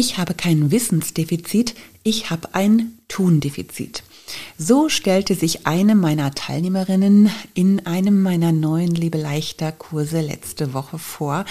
Ich habe kein Wissensdefizit, ich habe ein Tundefizit. So stellte sich eine meiner Teilnehmerinnen in einem meiner neuen Liebe leichter Kurse letzte Woche vor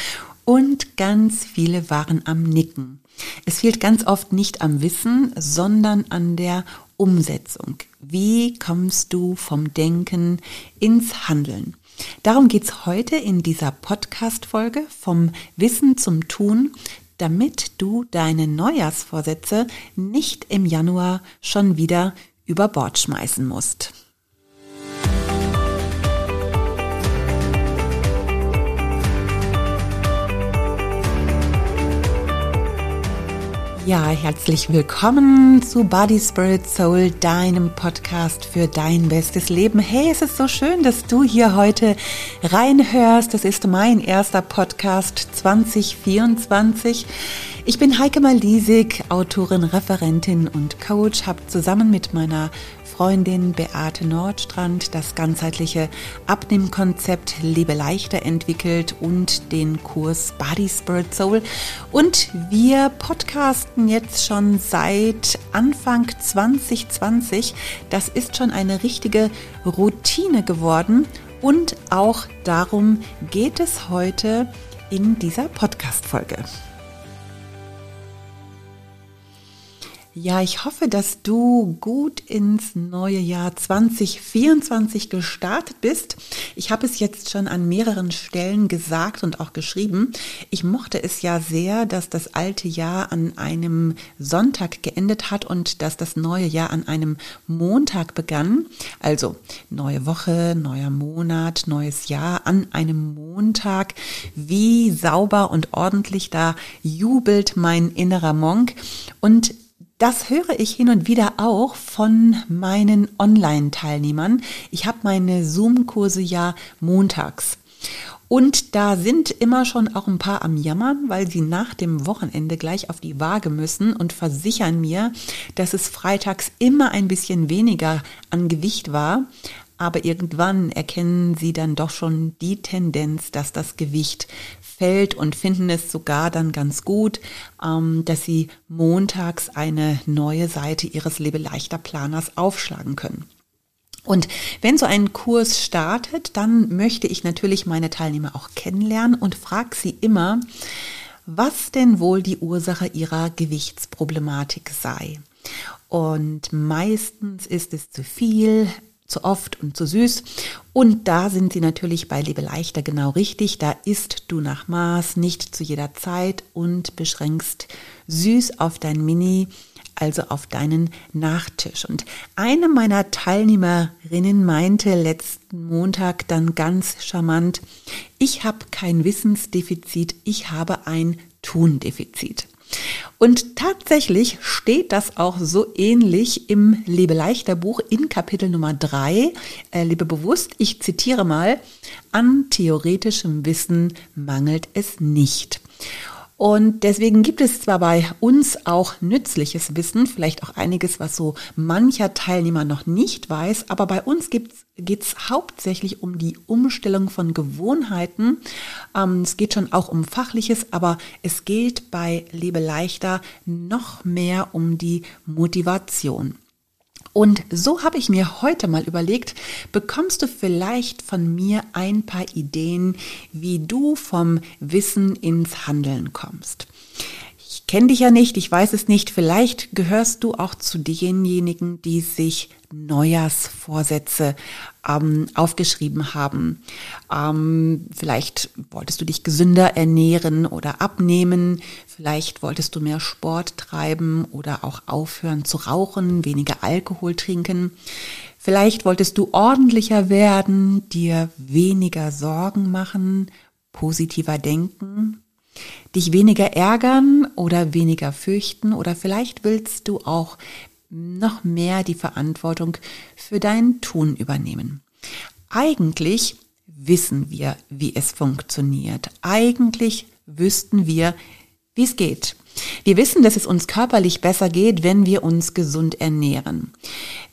und ganz viele waren am Nicken. Es fehlt ganz oft nicht am Wissen, sondern an der Umsetzung. Wie kommst du vom Denken ins Handeln? Darum geht's heute in dieser Podcast-Folge vom Wissen zum Tun, damit du deine Neujahrsvorsätze nicht im Januar schon wieder über Bord schmeißen musst. Ja, herzlich willkommen zu Body Spirit Soul, deinem Podcast für dein bestes Leben. Hey, es ist so schön, dass du hier heute reinhörst. Das ist mein erster Podcast 2024. Ich bin Heike Malisig, Autorin, Referentin und Coach, habe zusammen mit meiner Freundin Beate Nordstrand das ganzheitliche Abnehmkonzept Lebe leichter entwickelt und den Kurs Body Spirit Soul. Und wir podcasten jetzt schon seit Anfang 2020. Das ist schon eine richtige Routine geworden. Und auch darum geht es heute in dieser Podcast-Folge. Ja, ich hoffe, dass du gut ins neue Jahr 2024 gestartet bist. Ich habe es jetzt schon an mehreren Stellen gesagt und auch geschrieben. Ich mochte es ja sehr, dass das alte Jahr an einem Sonntag geendet hat und dass das neue Jahr an einem Montag begann. Also neue Woche, neuer Monat, neues Jahr an einem Montag. Wie sauber und ordentlich da jubelt mein innerer Monk. Und das höre ich hin und wieder auch von meinen Online-Teilnehmern. Ich habe meine Zoom-Kurse ja montags. Und da sind immer schon auch ein paar am Jammern, weil sie nach dem Wochenende gleich auf die Waage müssen und versichern mir, dass es freitags immer ein bisschen weniger an Gewicht war. Aber irgendwann erkennen sie dann doch schon die Tendenz, dass das Gewicht fällt und finden es sogar dann ganz gut, ähm, dass sie montags eine neue Seite ihres Lebeleichter Planers aufschlagen können. Und wenn so ein Kurs startet, dann möchte ich natürlich meine Teilnehmer auch kennenlernen und frage sie immer, was denn wohl die Ursache ihrer Gewichtsproblematik sei. Und meistens ist es zu viel, zu oft und zu süß. Und da sind sie natürlich bei Lebe leichter genau richtig. Da isst du nach Maß, nicht zu jeder Zeit und beschränkst süß auf dein Mini, also auf deinen Nachtisch. Und eine meiner Teilnehmerinnen meinte letzten Montag dann ganz charmant, ich habe kein Wissensdefizit, ich habe ein Tundefizit. Und tatsächlich steht das auch so ähnlich im Lebe leichter Buch in Kapitel Nummer drei. Äh, Lebe bewusst, ich zitiere mal, an theoretischem Wissen mangelt es nicht. Und deswegen gibt es zwar bei uns auch nützliches Wissen, vielleicht auch einiges, was so mancher Teilnehmer noch nicht weiß, aber bei uns geht es hauptsächlich um die Umstellung von Gewohnheiten. Ähm, es geht schon auch um Fachliches, aber es geht bei Lebe leichter noch mehr um die Motivation. Und so habe ich mir heute mal überlegt, bekommst du vielleicht von mir ein paar Ideen, wie du vom Wissen ins Handeln kommst. Ich kenne dich ja nicht, ich weiß es nicht, vielleicht gehörst du auch zu denjenigen, die sich Neujahrsvorsätze ähm, aufgeschrieben haben. Ähm, vielleicht wolltest du dich gesünder ernähren oder abnehmen. Vielleicht wolltest du mehr Sport treiben oder auch aufhören zu rauchen, weniger Alkohol trinken. Vielleicht wolltest du ordentlicher werden, dir weniger Sorgen machen, positiver denken, dich weniger ärgern oder weniger fürchten oder vielleicht willst du auch noch mehr die Verantwortung für dein Tun übernehmen. Eigentlich wissen wir, wie es funktioniert. Eigentlich wüssten wir, wie es geht. Wir wissen, dass es uns körperlich besser geht, wenn wir uns gesund ernähren.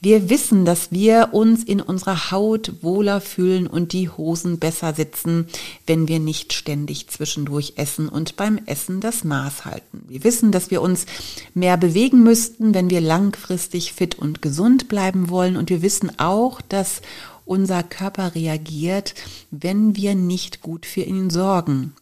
Wir wissen, dass wir uns in unserer Haut wohler fühlen und die Hosen besser sitzen, wenn wir nicht ständig zwischendurch essen und beim Essen das Maß halten. Wir wissen, dass wir uns mehr bewegen müssten, wenn wir langfristig fit und gesund bleiben wollen. Und wir wissen auch, dass unser Körper reagiert, wenn wir nicht gut für ihn sorgen.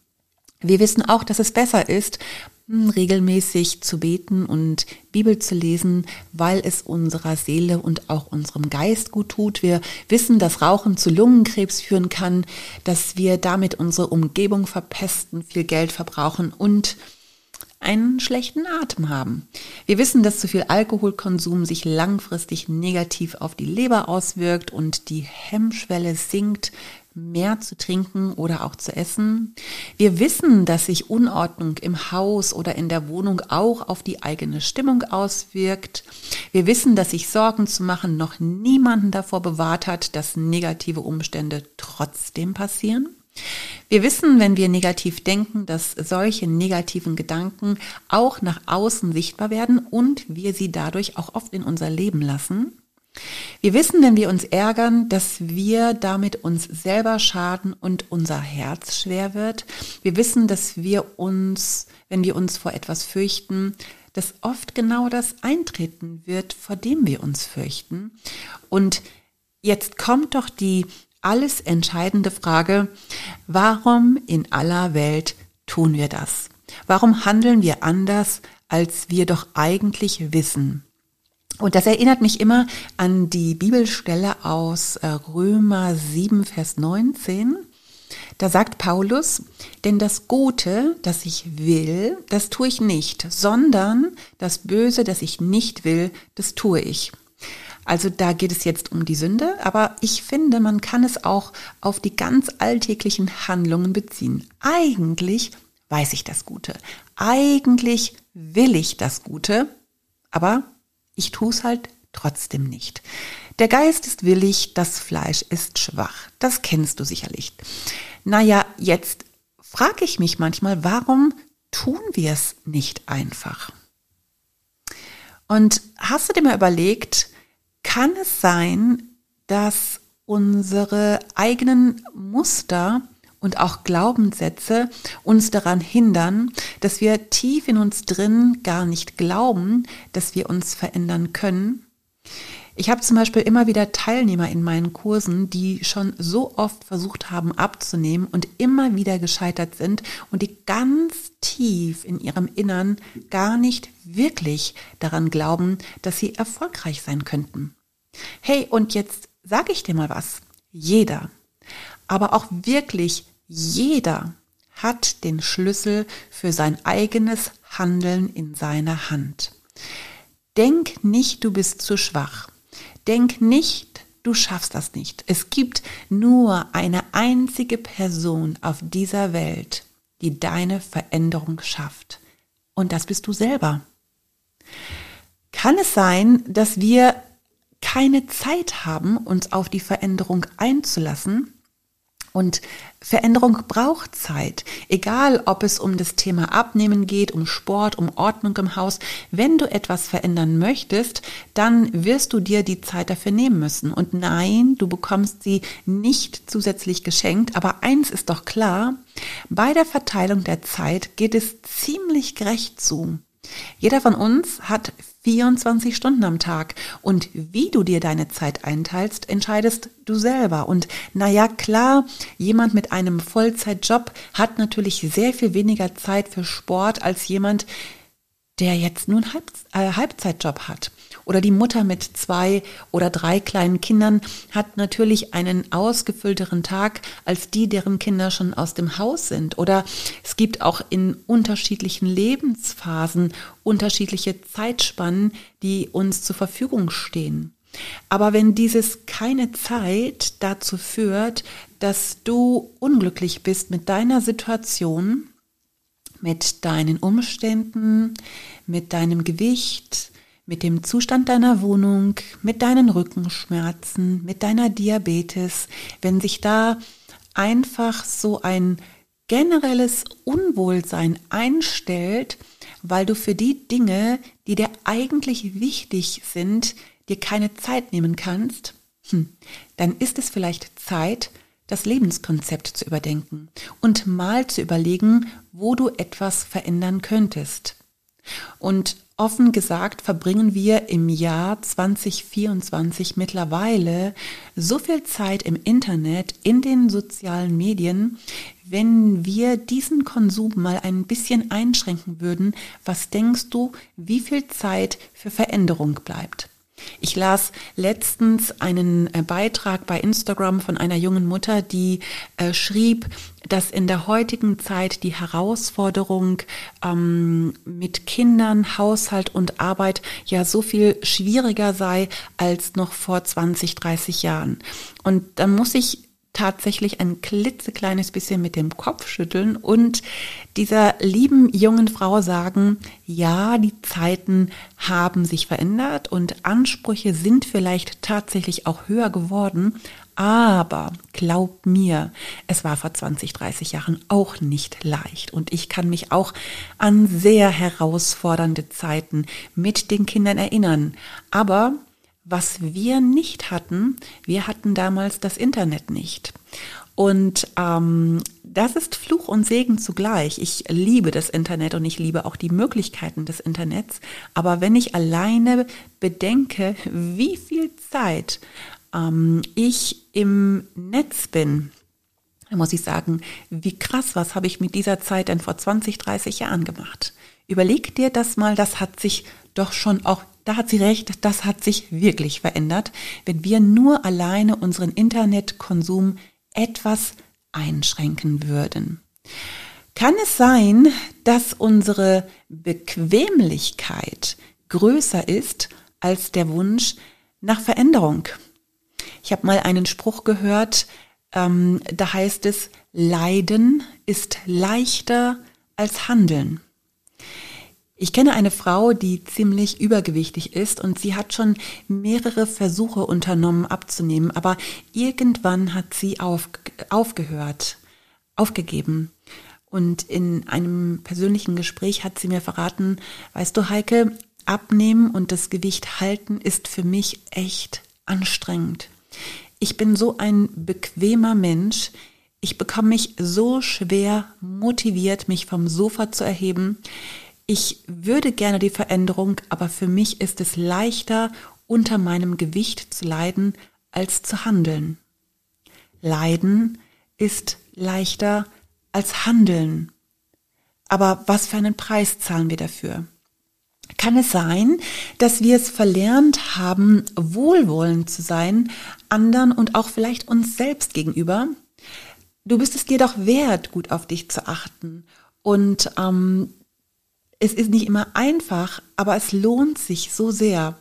Wir wissen auch, dass es besser ist, hm, regelmäßig zu beten und Bibel zu lesen, weil es unserer Seele und auch unserem Geist gut tut. Wir wissen, dass Rauchen zu Lungenkrebs führen kann, dass wir damit unsere Umgebung verpesten, viel Geld verbrauchen und einen schlechten Atem haben. Wir wissen, dass zu viel Alkoholkonsum sich langfristig negativ auf die Leber auswirkt und die Hemmschwelle sinkt, mehr zu trinken oder auch zu essen. Wir wissen, dass sich Unordnung im Haus oder in der Wohnung auch auf die eigene Stimmung auswirkt. Wir wissen, dass sich Sorgen zu machen noch niemanden davor bewahrt hat, dass negative Umstände trotzdem passieren. Wir wissen, wenn wir negativ denken, dass solche negativen Gedanken auch nach außen sichtbar werden und wir sie dadurch auch oft in unser Leben lassen. Wir wissen, wenn wir uns ärgern, dass wir damit uns selber schaden und unser Herz schwer wird. Wir wissen, dass wir uns, wenn wir uns vor etwas fürchten, dass oft genau das eintreten wird, vor dem wir uns fürchten. Und jetzt kommt doch die alles entscheidende Frage, warum in aller Welt tun wir das? Warum handeln wir anders, als wir doch eigentlich wissen? Und das erinnert mich immer an die Bibelstelle aus äh, Römer 7, Vers 19. Da sagt Paulus, denn das Gute, das ich will, das tue ich nicht, sondern das Böse, das ich nicht will, das tue ich. Also da geht es jetzt um die Sünde, aber ich finde, man kann es auch auf die ganz alltäglichen Handlungen beziehen. Eigentlich weiß ich das Gute. Eigentlich will ich das Gute, aber ich tue es halt trotzdem nicht. Der Geist ist willig, das Fleisch ist schwach. Das kennst du sicherlich. Naja, jetzt frage ich mich manchmal, warum tun wir es nicht einfach? Und hast du dir mal überlegt, kann es sein, dass unsere eigenen Muster und auch Glaubenssätze uns daran hindern, dass wir tief in uns drin gar nicht glauben, dass wir uns verändern können. Ich habe zum Beispiel immer wieder Teilnehmer in meinen Kursen, die schon so oft versucht haben abzunehmen und immer wieder gescheitert sind und die ganz tief in ihrem Innern gar nicht wirklich daran glauben, dass sie erfolgreich sein könnten. Hey, und jetzt sage ich dir mal was. Jeder, aber auch wirklich jeder hat den Schlüssel für sein eigenes Handeln in seiner Hand. Denk nicht, du bist zu schwach. Denk nicht, du schaffst das nicht. Es gibt nur eine einzige Person auf dieser Welt, die deine Veränderung schafft. Und das bist du selber. Kann es sein, dass wir keine Zeit haben, uns auf die Veränderung einzulassen? Und Veränderung braucht Zeit. Egal, ob es um das Thema Abnehmen geht, um Sport, um Ordnung im Haus. Wenn du etwas verändern möchtest, dann wirst du dir die Zeit dafür nehmen müssen. Und nein, du bekommst sie nicht zusätzlich geschenkt. Aber eins ist doch klar, bei der Verteilung der Zeit geht es ziemlich gerecht zu. Jeder von uns hat 24 Stunden am Tag. Und wie du dir deine Zeit einteilst, entscheidest du selber. Und naja, klar, jemand mit einem Vollzeitjob hat natürlich sehr viel weniger Zeit für Sport als jemand, der jetzt nur einen äh, Halbzeitjob hat. Oder die Mutter mit zwei oder drei kleinen Kindern hat natürlich einen ausgefüllteren Tag als die, deren Kinder schon aus dem Haus sind. Oder es gibt auch in unterschiedlichen Lebensphasen unterschiedliche Zeitspannen, die uns zur Verfügung stehen. Aber wenn dieses keine Zeit dazu führt, dass du unglücklich bist mit deiner Situation, mit deinen Umständen, mit deinem Gewicht, mit dem Zustand deiner Wohnung, mit deinen Rückenschmerzen, mit deiner Diabetes, wenn sich da einfach so ein generelles Unwohlsein einstellt, weil du für die Dinge, die dir eigentlich wichtig sind, dir keine Zeit nehmen kannst, hm, dann ist es vielleicht Zeit, das Lebenskonzept zu überdenken und mal zu überlegen, wo du etwas verändern könntest. Und offen gesagt verbringen wir im Jahr 2024 mittlerweile so viel Zeit im Internet, in den sozialen Medien. Wenn wir diesen Konsum mal ein bisschen einschränken würden, was denkst du, wie viel Zeit für Veränderung bleibt? Ich las letztens einen äh, Beitrag bei Instagram von einer jungen Mutter, die äh, schrieb, dass in der heutigen Zeit die Herausforderung ähm, mit Kindern, Haushalt und Arbeit ja so viel schwieriger sei als noch vor 20, 30 Jahren. Und da muss ich tatsächlich ein klitzekleines bisschen mit dem Kopf schütteln und dieser lieben jungen Frau sagen, ja, die Zeiten haben sich verändert und Ansprüche sind vielleicht tatsächlich auch höher geworden, aber glaub mir, es war vor 20, 30 Jahren auch nicht leicht. Und ich kann mich auch an sehr herausfordernde Zeiten mit den Kindern erinnern. Aber was wir nicht hatten, wir hatten damals das Internet nicht. Und ähm, das ist Fluch und Segen zugleich. Ich liebe das Internet und ich liebe auch die Möglichkeiten des Internets. Aber wenn ich alleine bedenke, wie viel Zeit ähm, ich im Netz bin, dann muss ich sagen, wie krass, was habe ich mit dieser Zeit denn vor 20, 30 Jahren gemacht? Überleg dir das mal, das hat sich doch schon auch da hat sie recht, das hat sich wirklich verändert, wenn wir nur alleine unseren Internetkonsum etwas einschränken würden. Kann es sein, dass unsere Bequemlichkeit größer ist als der Wunsch nach Veränderung? Ich habe mal einen Spruch gehört, ähm, da heißt es, Leiden ist leichter als Handeln. Ich kenne eine Frau, die ziemlich übergewichtig ist und sie hat schon mehrere Versuche unternommen abzunehmen, aber irgendwann hat sie auf, aufgehört, aufgegeben. Und in einem persönlichen Gespräch hat sie mir verraten, weißt du, Heike, abnehmen und das Gewicht halten ist für mich echt anstrengend. Ich bin so ein bequemer Mensch. Ich bekomme mich so schwer motiviert, mich vom Sofa zu erheben ich würde gerne die Veränderung, aber für mich ist es leichter, unter meinem Gewicht zu leiden, als zu handeln. Leiden ist leichter als handeln. Aber was für einen Preis zahlen wir dafür? Kann es sein, dass wir es verlernt haben, wohlwollend zu sein, anderen und auch vielleicht uns selbst gegenüber? Du bist es dir doch wert, gut auf dich zu achten und ähm, es ist nicht immer einfach, aber es lohnt sich so sehr,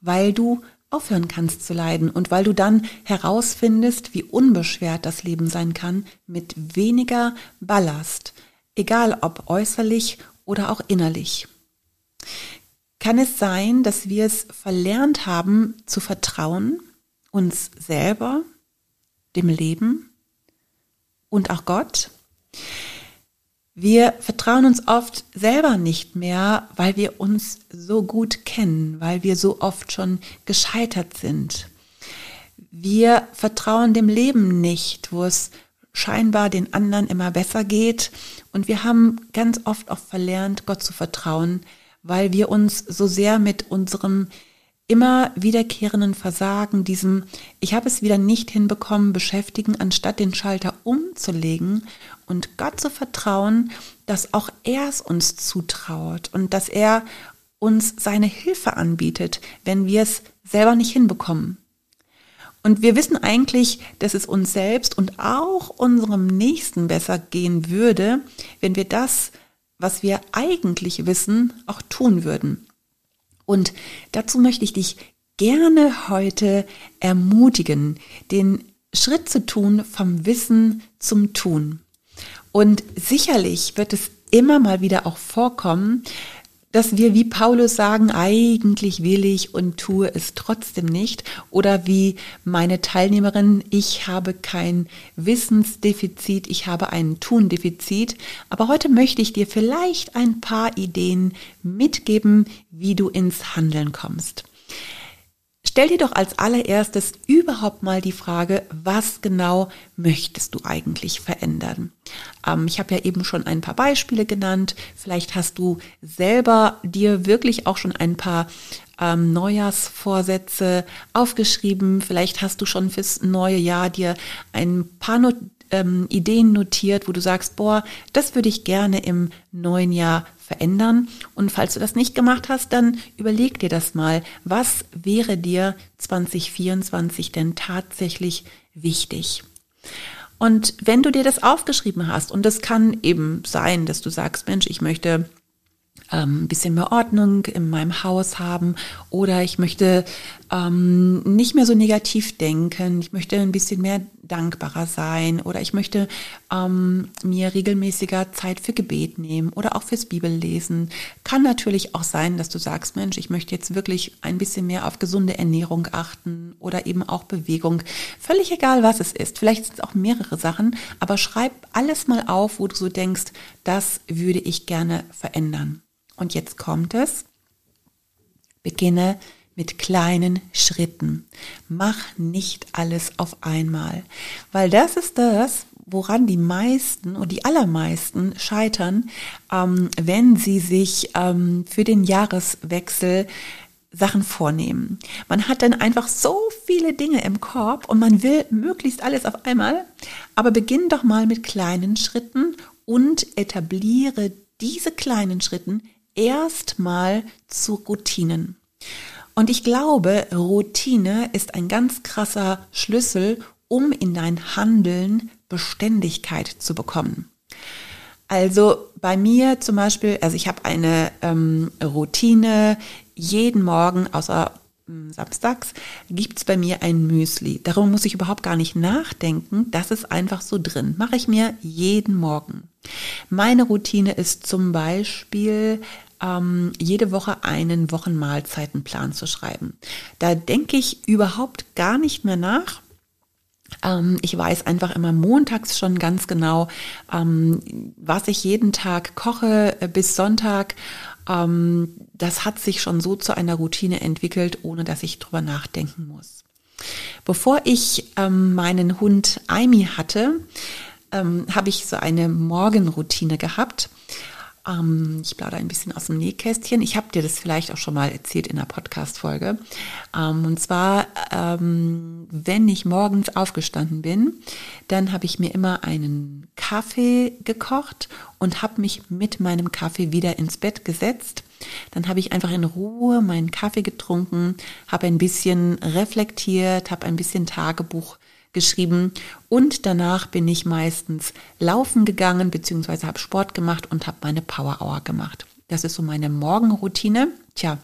weil du aufhören kannst zu leiden und weil du dann herausfindest, wie unbeschwert das Leben sein kann mit weniger Ballast, egal ob äußerlich oder auch innerlich. Kann es sein, dass wir es verlernt haben zu vertrauen, uns selber, dem Leben und auch Gott? Wir vertrauen uns oft selber nicht mehr, weil wir uns so gut kennen, weil wir so oft schon gescheitert sind. Wir vertrauen dem Leben nicht, wo es scheinbar den anderen immer besser geht. Und wir haben ganz oft auch verlernt, Gott zu vertrauen, weil wir uns so sehr mit unserem immer wiederkehrenden Versagen, diesem Ich habe es wieder nicht hinbekommen, beschäftigen, anstatt den Schalter umzulegen und Gott zu vertrauen, dass auch er es uns zutraut und dass er uns seine Hilfe anbietet, wenn wir es selber nicht hinbekommen. Und wir wissen eigentlich, dass es uns selbst und auch unserem Nächsten besser gehen würde, wenn wir das, was wir eigentlich wissen, auch tun würden. Und dazu möchte ich dich gerne heute ermutigen, den Schritt zu tun vom Wissen zum Tun. Und sicherlich wird es immer mal wieder auch vorkommen, dass wir wie Paulus sagen, eigentlich will ich und tue es trotzdem nicht. Oder wie meine Teilnehmerin, ich habe kein Wissensdefizit, ich habe ein Tundefizit. Aber heute möchte ich dir vielleicht ein paar Ideen mitgeben, wie du ins Handeln kommst. Stell dir doch als allererstes überhaupt mal die Frage, was genau möchtest du eigentlich verändern? Ähm, ich habe ja eben schon ein paar Beispiele genannt. Vielleicht hast du selber dir wirklich auch schon ein paar ähm, Neujahrsvorsätze aufgeschrieben. Vielleicht hast du schon fürs neue Jahr dir ein paar Not ähm, Ideen notiert, wo du sagst, boah, das würde ich gerne im neuen Jahr verändern. Und falls du das nicht gemacht hast, dann überleg dir das mal. Was wäre dir 2024 denn tatsächlich wichtig? Und wenn du dir das aufgeschrieben hast, und das kann eben sein, dass du sagst, Mensch, ich möchte ähm, ein bisschen mehr Ordnung in meinem Haus haben oder ich möchte ähm, nicht mehr so negativ denken, ich möchte ein bisschen mehr dankbarer sein oder ich möchte ähm, mir regelmäßiger Zeit für Gebet nehmen oder auch fürs Bibellesen. Kann natürlich auch sein, dass du sagst, Mensch, ich möchte jetzt wirklich ein bisschen mehr auf gesunde Ernährung achten oder eben auch Bewegung. Völlig egal, was es ist. Vielleicht sind es auch mehrere Sachen, aber schreib alles mal auf, wo du so denkst, das würde ich gerne verändern. Und jetzt kommt es. Beginne mit kleinen Schritten. Mach nicht alles auf einmal, weil das ist das, woran die meisten und die allermeisten scheitern, ähm, wenn sie sich ähm, für den Jahreswechsel Sachen vornehmen. Man hat dann einfach so viele Dinge im Korb und man will möglichst alles auf einmal, aber beginn doch mal mit kleinen Schritten und etabliere diese kleinen Schritten erstmal zu Routinen. Und ich glaube, Routine ist ein ganz krasser Schlüssel, um in dein Handeln Beständigkeit zu bekommen. Also bei mir zum Beispiel, also ich habe eine ähm, Routine, jeden Morgen, außer hm, samstags, gibt's bei mir ein Müsli. Darum muss ich überhaupt gar nicht nachdenken. Das ist einfach so drin. Mache ich mir jeden Morgen. Meine Routine ist zum Beispiel ähm, jede Woche einen Wochenmahlzeitenplan zu schreiben. Da denke ich überhaupt gar nicht mehr nach. Ähm, ich weiß einfach immer montags schon ganz genau, ähm, was ich jeden Tag koche äh, bis Sonntag. Ähm, das hat sich schon so zu einer Routine entwickelt, ohne dass ich drüber nachdenken muss. Bevor ich ähm, meinen Hund Aimi hatte, ähm, habe ich so eine Morgenroutine gehabt. Ähm, ich plaudere ein bisschen aus dem Nähkästchen. Ich habe dir das vielleicht auch schon mal erzählt in der Podcast-Folge. Ähm, und zwar, ähm, wenn ich morgens aufgestanden bin, dann habe ich mir immer einen Kaffee gekocht und habe mich mit meinem Kaffee wieder ins Bett gesetzt. Dann habe ich einfach in Ruhe meinen Kaffee getrunken, habe ein bisschen reflektiert, habe ein bisschen Tagebuch geschrieben und danach bin ich meistens laufen gegangen bzw. habe Sport gemacht und habe meine Power Hour gemacht. Das ist so meine Morgenroutine. Tja,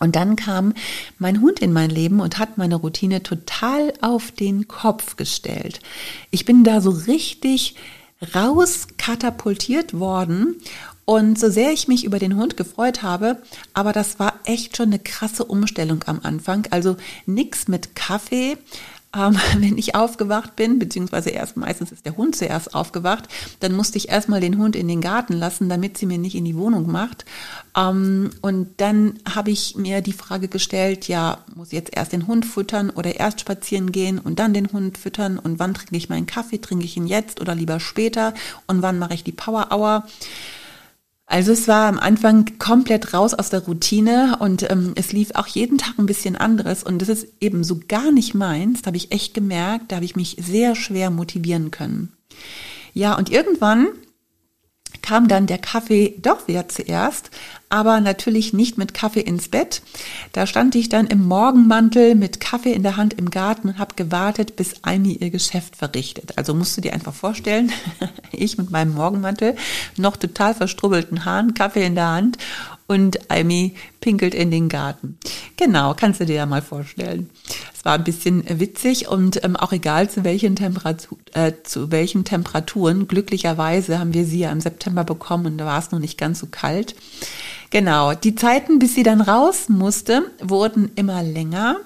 und dann kam mein Hund in mein Leben und hat meine Routine total auf den Kopf gestellt. Ich bin da so richtig rauskatapultiert worden und so sehr ich mich über den Hund gefreut habe, aber das war echt schon eine krasse Umstellung am Anfang. Also nichts mit Kaffee, ähm, wenn ich aufgewacht bin, beziehungsweise erst meistens ist der Hund zuerst aufgewacht, dann musste ich erstmal den Hund in den Garten lassen, damit sie mir nicht in die Wohnung macht. Ähm, und dann habe ich mir die Frage gestellt, ja, muss ich jetzt erst den Hund füttern oder erst spazieren gehen und dann den Hund füttern und wann trinke ich meinen Kaffee, trinke ich ihn jetzt oder lieber später und wann mache ich die Power Hour? Also es war am Anfang komplett raus aus der Routine und ähm, es lief auch jeden Tag ein bisschen anderes und das ist eben so gar nicht meins. Da habe ich echt gemerkt, da habe ich mich sehr schwer motivieren können. Ja, und irgendwann kam dann der Kaffee doch wieder zuerst, aber natürlich nicht mit Kaffee ins Bett. Da stand ich dann im Morgenmantel mit Kaffee in der Hand im Garten und habe gewartet, bis Amy ihr Geschäft verrichtet. Also musst du dir einfach vorstellen, ich mit meinem Morgenmantel, noch total verstrubbelten Haaren, Kaffee in der Hand und Amy pinkelt in den Garten. Genau, kannst du dir ja mal vorstellen. Es war ein bisschen witzig und ähm, auch egal zu welchen, äh, zu welchen Temperaturen. Glücklicherweise haben wir sie ja im September bekommen und da war es noch nicht ganz so kalt. Genau, die Zeiten, bis sie dann raus musste, wurden immer länger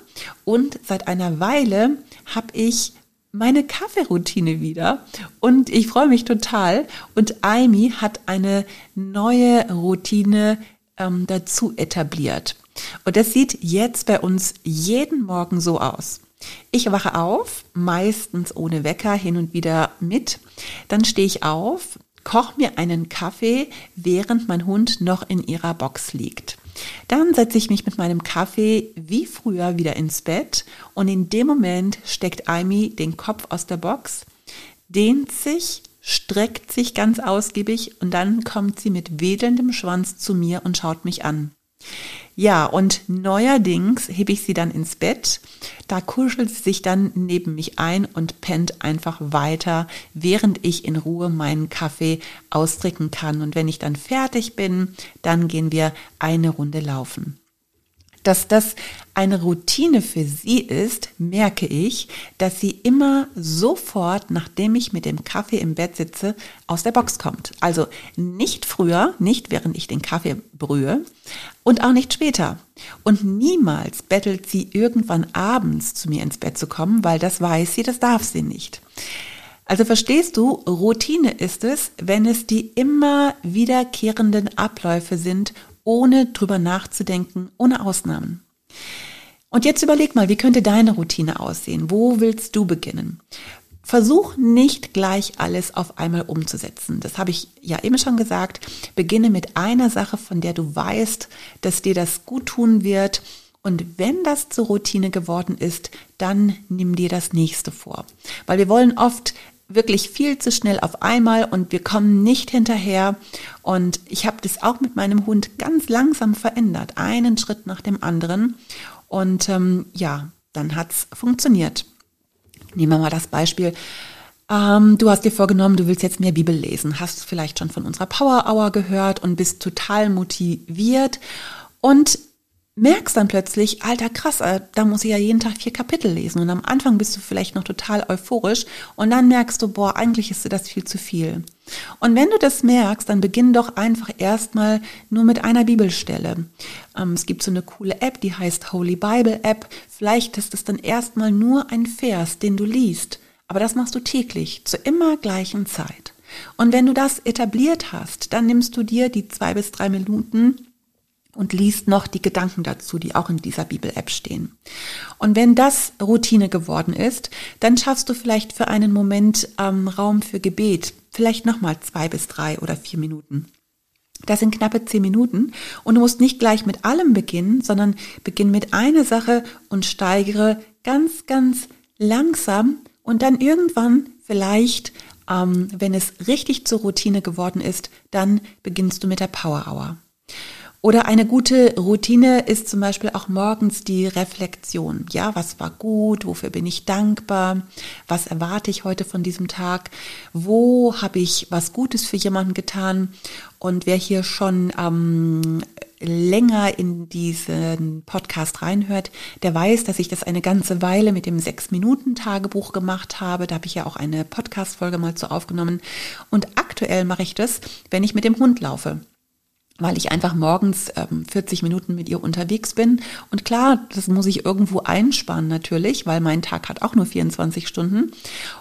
und seit einer Weile habe ich meine Kaffeeroutine wieder und ich freue mich total. Und Amy hat eine neue Routine ähm, dazu etabliert. Und das sieht jetzt bei uns jeden Morgen so aus. Ich wache auf, meistens ohne Wecker, hin und wieder mit. Dann stehe ich auf, koche mir einen Kaffee, während mein Hund noch in ihrer Box liegt. Dann setze ich mich mit meinem Kaffee wie früher wieder ins Bett und in dem Moment steckt Amy den Kopf aus der Box, dehnt sich, streckt sich ganz ausgiebig und dann kommt sie mit wedelndem Schwanz zu mir und schaut mich an. Ja, und neuerdings hebe ich sie dann ins Bett. Da kuschelt sie sich dann neben mich ein und pennt einfach weiter, während ich in Ruhe meinen Kaffee austrinken kann. Und wenn ich dann fertig bin, dann gehen wir eine Runde laufen dass das eine Routine für sie ist, merke ich, dass sie immer sofort, nachdem ich mit dem Kaffee im Bett sitze, aus der Box kommt. Also nicht früher, nicht während ich den Kaffee brühe und auch nicht später. Und niemals bettelt sie irgendwann abends zu mir ins Bett zu kommen, weil das weiß sie, das darf sie nicht. Also verstehst du, Routine ist es, wenn es die immer wiederkehrenden Abläufe sind ohne drüber nachzudenken, ohne Ausnahmen. Und jetzt überleg mal, wie könnte deine Routine aussehen? Wo willst du beginnen? Versuch nicht gleich alles auf einmal umzusetzen. Das habe ich ja eben schon gesagt. Beginne mit einer Sache, von der du weißt, dass dir das gut tun wird. Und wenn das zur Routine geworden ist, dann nimm dir das nächste vor. Weil wir wollen oft wirklich viel zu schnell auf einmal und wir kommen nicht hinterher. Und ich habe das auch mit meinem Hund ganz langsam verändert, einen Schritt nach dem anderen. Und ähm, ja, dann hat's funktioniert. Nehmen wir mal das Beispiel. Ähm, du hast dir vorgenommen, du willst jetzt mehr Bibel lesen, hast vielleicht schon von unserer Power Hour gehört und bist total motiviert. Und merkst dann plötzlich, alter krass, äh, da muss ich ja jeden Tag vier Kapitel lesen. Und am Anfang bist du vielleicht noch total euphorisch und dann merkst du, boah, eigentlich ist dir das viel zu viel. Und wenn du das merkst, dann beginn doch einfach erstmal nur mit einer Bibelstelle. Ähm, es gibt so eine coole App, die heißt Holy Bible App. Vielleicht ist es dann erstmal nur ein Vers, den du liest. Aber das machst du täglich, zur immer gleichen Zeit. Und wenn du das etabliert hast, dann nimmst du dir die zwei bis drei Minuten und liest noch die Gedanken dazu, die auch in dieser Bibel-App stehen. Und wenn das Routine geworden ist, dann schaffst du vielleicht für einen Moment ähm, Raum für Gebet, vielleicht nochmal zwei bis drei oder vier Minuten. Das sind knappe zehn Minuten und du musst nicht gleich mit allem beginnen, sondern beginn mit einer Sache und steigere ganz, ganz langsam und dann irgendwann vielleicht, ähm, wenn es richtig zur Routine geworden ist, dann beginnst du mit der Power Hour. Oder eine gute Routine ist zum Beispiel auch morgens die Reflexion. Ja, was war gut? Wofür bin ich dankbar? Was erwarte ich heute von diesem Tag? Wo habe ich was Gutes für jemanden getan? Und wer hier schon ähm, länger in diesen Podcast reinhört, der weiß, dass ich das eine ganze Weile mit dem Sechs-Minuten-Tagebuch gemacht habe. Da habe ich ja auch eine Podcast-Folge mal zu aufgenommen. Und aktuell mache ich das, wenn ich mit dem Hund laufe weil ich einfach morgens ähm, 40 Minuten mit ihr unterwegs bin. Und klar, das muss ich irgendwo einsparen natürlich, weil mein Tag hat auch nur 24 Stunden.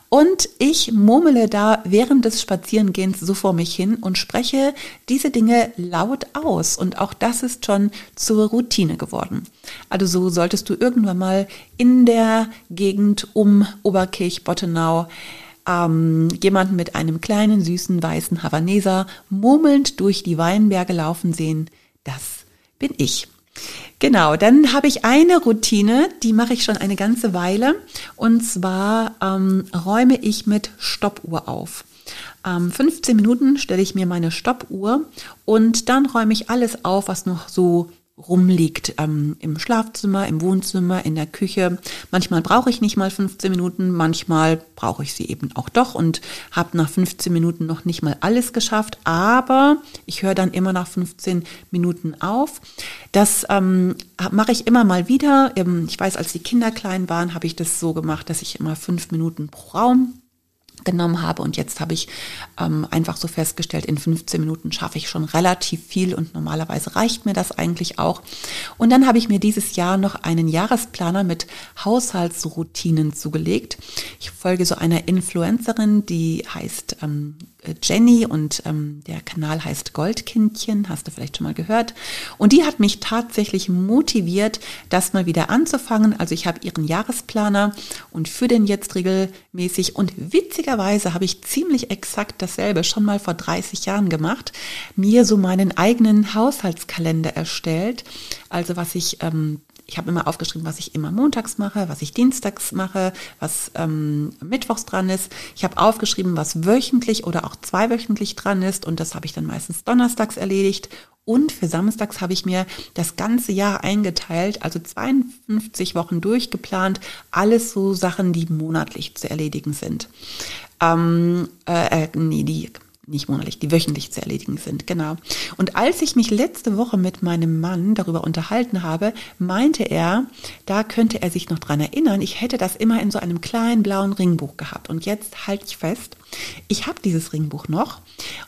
Und ich murmele da während des Spazierengehens so vor mich hin und spreche diese Dinge laut aus. Und auch das ist schon zur Routine geworden. Also so solltest du irgendwann mal in der Gegend um Oberkirch-Bottenau ähm, jemanden mit einem kleinen, süßen, weißen Havaneser murmelnd durch die Weinberge laufen sehen. Das bin ich. Genau, dann habe ich eine Routine, die mache ich schon eine ganze Weile. Und zwar ähm, räume ich mit Stoppuhr auf. Ähm, 15 Minuten stelle ich mir meine Stoppuhr und dann räume ich alles auf, was noch so rumliegt ähm, im Schlafzimmer, im Wohnzimmer, in der Küche. Manchmal brauche ich nicht mal 15 Minuten, manchmal brauche ich sie eben auch doch und habe nach 15 Minuten noch nicht mal alles geschafft, aber ich höre dann immer nach 15 Minuten auf. Das ähm, mache ich immer mal wieder. Ich weiß, als die Kinder klein waren, habe ich das so gemacht, dass ich immer fünf Minuten pro Raum genommen habe. Und jetzt habe ich ähm, einfach so festgestellt, in 15 Minuten schaffe ich schon relativ viel und normalerweise reicht mir das eigentlich auch. Und dann habe ich mir dieses Jahr noch einen Jahresplaner mit Haushaltsroutinen zugelegt. Ich folge so einer Influencerin, die heißt ähm, Jenny und ähm, der Kanal heißt Goldkindchen, hast du vielleicht schon mal gehört. Und die hat mich tatsächlich motiviert, das mal wieder anzufangen. Also ich habe ihren Jahresplaner und für den jetzt regelmäßig und witzigerweise habe ich ziemlich exakt dasselbe schon mal vor 30 Jahren gemacht, mir so meinen eigenen Haushaltskalender erstellt. Also was ich ähm, ich habe immer aufgeschrieben, was ich immer montags mache, was ich dienstags mache, was ähm, mittwochs dran ist. Ich habe aufgeschrieben, was wöchentlich oder auch zweiwöchentlich dran ist und das habe ich dann meistens donnerstags erledigt. Und für samstags habe ich mir das ganze Jahr eingeteilt, also 52 Wochen durchgeplant, alles so Sachen, die monatlich zu erledigen sind. Ähm, äh, äh nee, die nicht monatlich, die wöchentlich zu erledigen sind, genau. Und als ich mich letzte Woche mit meinem Mann darüber unterhalten habe, meinte er, da könnte er sich noch dran erinnern, ich hätte das immer in so einem kleinen blauen Ringbuch gehabt. Und jetzt halte ich fest, ich habe dieses Ringbuch noch.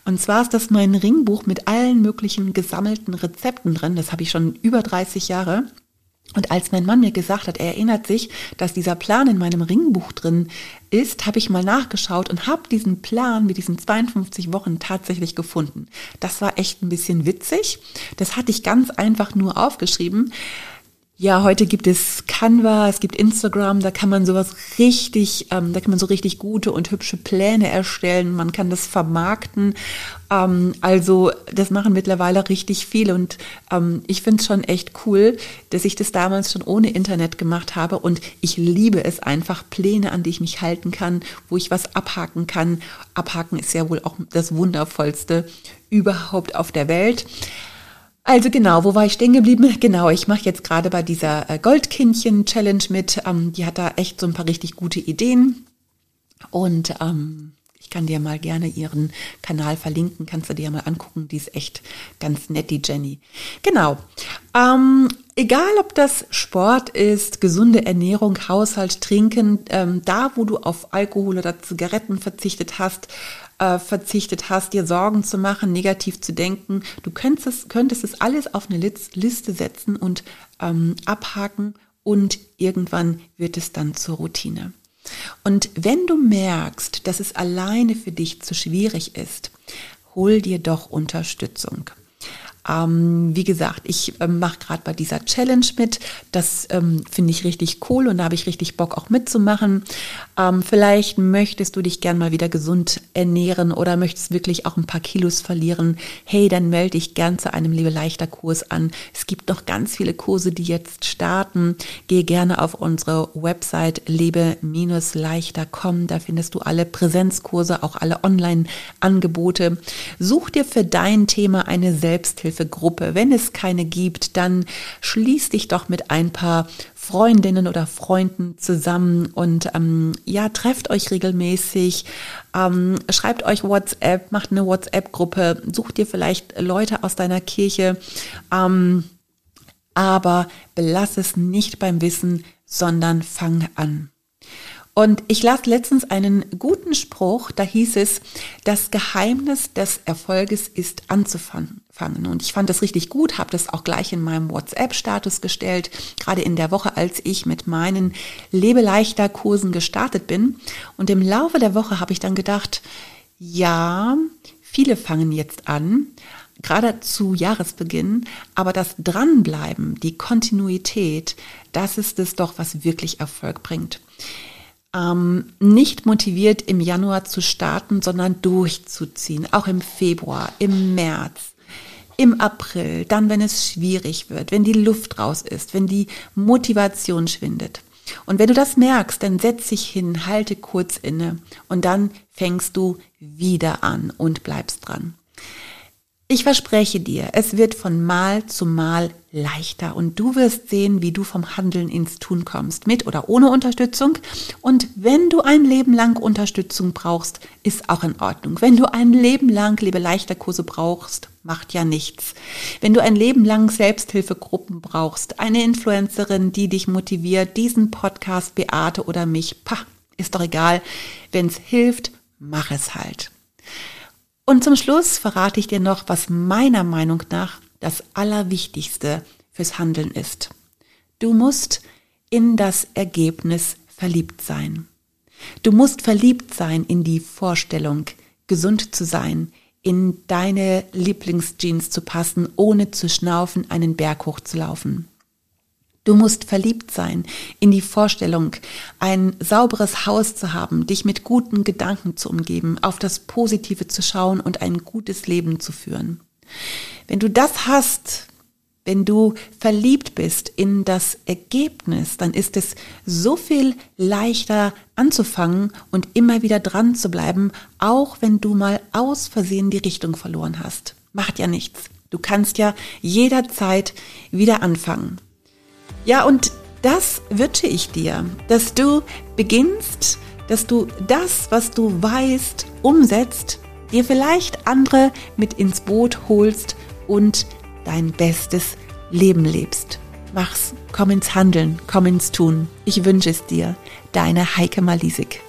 Und zwar ist das mein Ringbuch mit allen möglichen gesammelten Rezepten drin. Das habe ich schon über 30 Jahre. Und als mein Mann mir gesagt hat, er erinnert sich, dass dieser Plan in meinem Ringbuch drin ist, habe ich mal nachgeschaut und habe diesen Plan mit diesen 52 Wochen tatsächlich gefunden. Das war echt ein bisschen witzig. Das hatte ich ganz einfach nur aufgeschrieben. Ja, heute gibt es Canva, es gibt Instagram, da kann man sowas richtig, ähm, da kann man so richtig gute und hübsche Pläne erstellen, man kann das vermarkten. Ähm, also das machen mittlerweile richtig viele und ähm, ich finde es schon echt cool, dass ich das damals schon ohne Internet gemacht habe und ich liebe es einfach, Pläne, an die ich mich halten kann, wo ich was abhaken kann. Abhaken ist ja wohl auch das Wundervollste überhaupt auf der Welt. Also genau, wo war ich stehen geblieben? Genau, ich mache jetzt gerade bei dieser äh, Goldkindchen-Challenge mit. Ähm, die hat da echt so ein paar richtig gute Ideen. Und ähm, ich kann dir mal gerne ihren Kanal verlinken, kannst du dir mal angucken. Die ist echt ganz nett, die Jenny. Genau. Ähm, egal, ob das Sport ist, gesunde Ernährung, Haushalt, Trinken, ähm, da, wo du auf Alkohol oder Zigaretten verzichtet hast, äh, verzichtet hast, dir Sorgen zu machen, negativ zu denken. Du könntest es, könntest es alles auf eine Liste setzen und ähm, abhaken und irgendwann wird es dann zur Routine. Und wenn du merkst, dass es alleine für dich zu schwierig ist, hol dir doch Unterstützung. Ähm, wie gesagt, ich ähm, mache gerade bei dieser Challenge mit. Das ähm, finde ich richtig cool und da habe ich richtig Bock auch mitzumachen. Ähm, vielleicht möchtest du dich gern mal wieder gesund ernähren oder möchtest wirklich auch ein paar Kilos verlieren. Hey, dann melde dich gern zu einem Liebe leichter Kurs an. Es gibt noch ganz viele Kurse, die jetzt starten. Geh gerne auf unsere Website lebe-leichter.com. Da findest du alle Präsenzkurse, auch alle Online-Angebote. Such dir für dein Thema eine Selbsthilfe Selbsthilfegruppe. Wenn es keine gibt, dann schließ dich doch mit ein paar Freundinnen oder Freunden zusammen und ähm, ja, trefft euch regelmäßig, ähm, schreibt euch WhatsApp, macht eine WhatsApp-Gruppe, sucht dir vielleicht Leute aus deiner Kirche, ähm, aber belass es nicht beim Wissen, sondern fang an. Und ich las letztens einen guten Spruch, da hieß es, das Geheimnis des Erfolges ist anzufangen. Und ich fand das richtig gut, habe das auch gleich in meinem WhatsApp-Status gestellt, gerade in der Woche, als ich mit meinen Lebeleichter Kursen gestartet bin. Und im Laufe der Woche habe ich dann gedacht, ja, viele fangen jetzt an, gerade zu Jahresbeginn, aber das Dranbleiben, die Kontinuität, das ist es doch, was wirklich Erfolg bringt ähm, nicht motiviert im Januar zu starten, sondern durchzuziehen, auch im Februar, im März, im April, dann wenn es schwierig wird, wenn die Luft raus ist, wenn die Motivation schwindet. Und wenn du das merkst, dann setz dich hin, halte kurz inne und dann fängst du wieder an und bleibst dran. Ich verspreche dir, es wird von Mal zu Mal leichter und du wirst sehen, wie du vom Handeln ins Tun kommst, mit oder ohne Unterstützung. Und wenn du ein Leben lang Unterstützung brauchst, ist auch in Ordnung. Wenn du ein Leben lang Lebe leichter Kurse brauchst, macht ja nichts. Wenn du ein Leben lang Selbsthilfegruppen brauchst, eine Influencerin, die dich motiviert, diesen Podcast, Beate oder mich, pah, ist doch egal. Wenn es hilft, mach es halt. Und zum Schluss verrate ich dir noch, was meiner Meinung nach das Allerwichtigste fürs Handeln ist. Du musst in das Ergebnis verliebt sein. Du musst verliebt sein in die Vorstellung, gesund zu sein, in deine Lieblingsjeans zu passen, ohne zu schnaufen, einen Berg hochzulaufen. Du musst verliebt sein in die Vorstellung, ein sauberes Haus zu haben, dich mit guten Gedanken zu umgeben, auf das Positive zu schauen und ein gutes Leben zu führen. Wenn du das hast, wenn du verliebt bist in das Ergebnis, dann ist es so viel leichter anzufangen und immer wieder dran zu bleiben, auch wenn du mal aus Versehen die Richtung verloren hast. Macht ja nichts. Du kannst ja jederzeit wieder anfangen. Ja, und das wünsche ich dir, dass du beginnst, dass du das, was du weißt, umsetzt, dir vielleicht andere mit ins Boot holst und dein bestes Leben lebst. Mach's, komm ins Handeln, komm ins Tun. Ich wünsche es dir. Deine Heike Malisik.